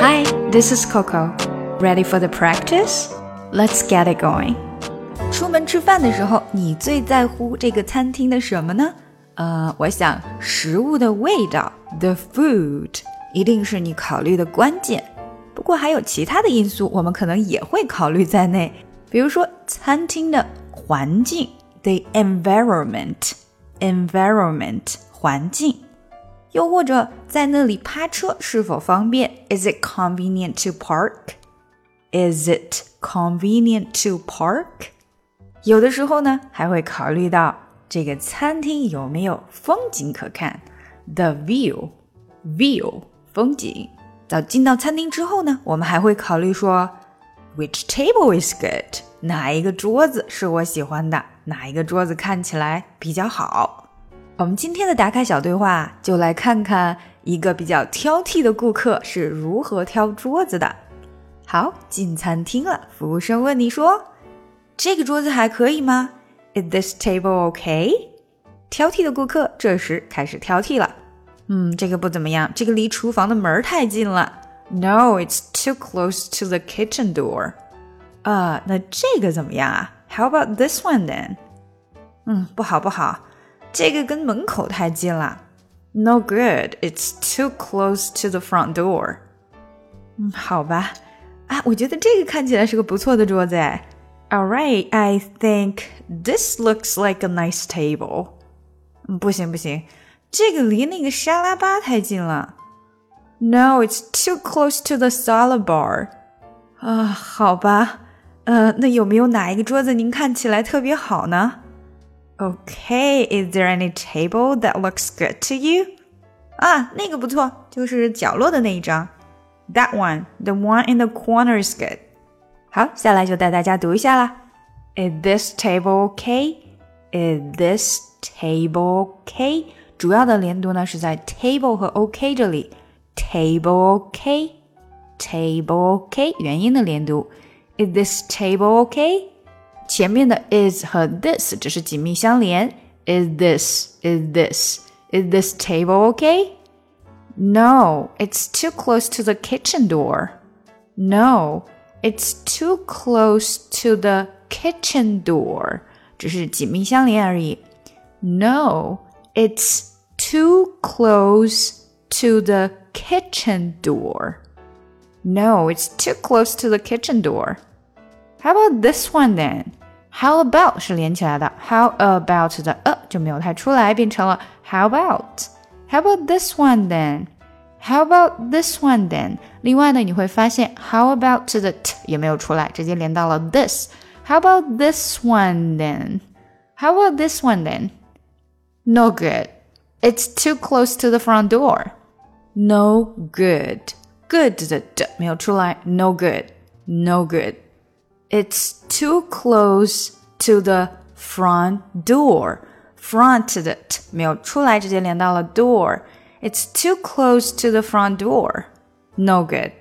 Hi, this is Coco. Ready for the practice? Let's get it going. 出门吃饭的时候，你最在乎这个餐厅的什么呢？呃，我想食物的味道，the food，一定是你考虑的关键。不过还有其他的因素，我们可能也会考虑在内，比如说餐厅的环境，the environment，environment 环境。 又或者在那里趴车是否方便？Is it convenient to park? Is it convenient to park? 有的时候呢，还会考虑到这个餐厅有没有风景可看，the view, view 风景。到进到餐厅之后呢，我们还会考虑说，which table is good？哪一个桌子是我喜欢的？哪一个桌子看起来比较好？我们今天的打卡小对话，就来看看一个比较挑剔的顾客是如何挑桌子的。好，进餐厅了，服务生问你说：“这个桌子还可以吗？”Is this table okay？挑剔的顾客这时开始挑剔了。嗯，这个不怎么样，这个离厨房的门太近了。No，it's too close to the kitchen door。啊，那这个怎么样啊？How about this one then？嗯，不好，不好。这个跟门口太近了。No good, it's too close to the front door。嗯，好吧，啊，我觉得这个看起来是个不错的桌子哎。All right, I think this looks like a nice table。嗯，不行不行，这个离那个沙拉吧太近了。No, it's too close to the salad bar。啊，好吧，呃，那有没有哪一个桌子您看起来特别好呢 ？Okay, is there any table that looks good to you? 啊，那个不错，就是角落的那一张。That one, the one in the corner is good. 好，下来就带大家读一下啦。Is this table okay? Is this table okay? 主要的连读呢是在 table 和 OK 这里。Table okay? Table okay? 元音的连读。Is this table okay? 前面的 is 和 this 只是紧密相连。Is this? Is this? Is this table okay? No, it's too close to the kitchen door. No, it's too close to the kitchen door. 只是紧密相连而已。No, it's too close to the kitchen door. No, it's too close to the kitchen door. How about this one then? How about 是连起来的，How about 的呃就没有太出来，变成了 How about? How about this one then? How about this one then? 另外呢，你会发现 How about 的 t 也没有出来，直接连到了 this. How about this one then? How about this one then? No good. It's too close to the front door. No good. Good 的 d 没有出来，No good. No good. It's too close to the front door. Front 的 t 没有出来，直接连到了 door. It's too close to the front door. No good.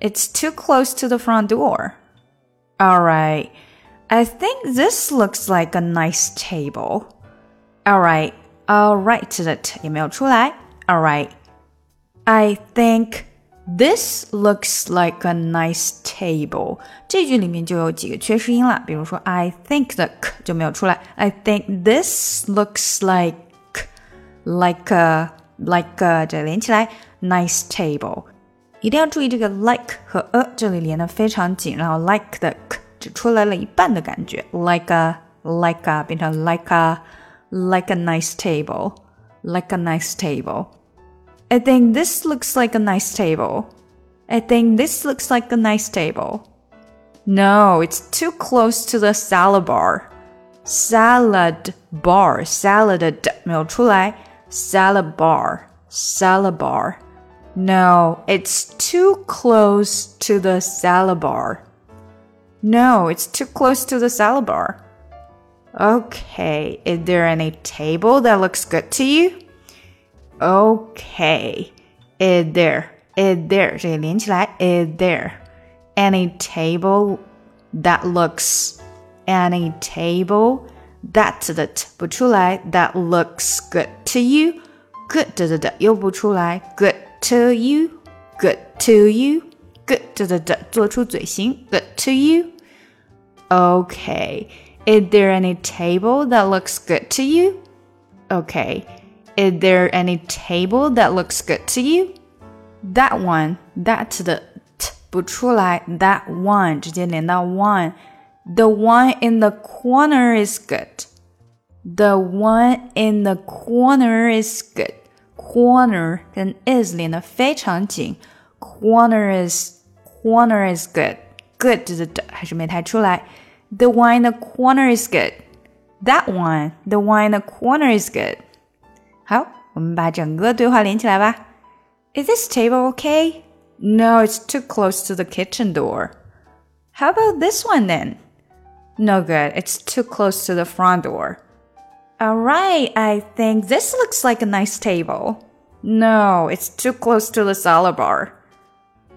It's too close to the front door. All right. I think this looks like a nice table. All right. All right 的 t 也没有出来。All right. I think this looks like a nice table。这句里面就有几个缺失音了，比如说 I think 的 k 就没有出来。I think this looks like like a like a 这连起来 nice table。一定要注意这个 like 和 a 这里连的非常紧，然后 like 的 k 只出来了一半的感觉，like a like a 变成 like a like a nice table like a nice table。 I think this looks like a nice table. I think this looks like a nice table. No, it's too close to the salad bar. Salad bar, salad 的没有出来，salad bar, salad bar. No, it's too close to the salad bar. No, it's too close to the salad bar. Okay, is there any table that looks good to you? Okay, is there is there 这个连起来 is there any table that looks any table that 的 t 不出来 that looks good to you good 的的又不出来 good to you good to you good 的的的做出嘴型，good to you。Okay. Is there any table that looks good to you? Okay. Is there any table that looks good to you? That one, that 的 t 不出来，that one 直接连到 one。The one in the corner is good. The one in the corner is good. Corner 跟 is 连得非常紧。Corner is corner is good. Good 的的还是没太出来。The one in the corner is good. That one, the one in the corner is good. 好，我们把整个对话连起来吧。Is this table okay? No, it's too close to the kitchen door. How about this one then? No good, it's too close to the front door. Alright, I think this looks like a nice table. No, it's too close to the salad bar.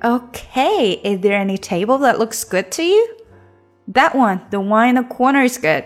Okay, is there any table that looks good to you? That one, the one in the corner is good.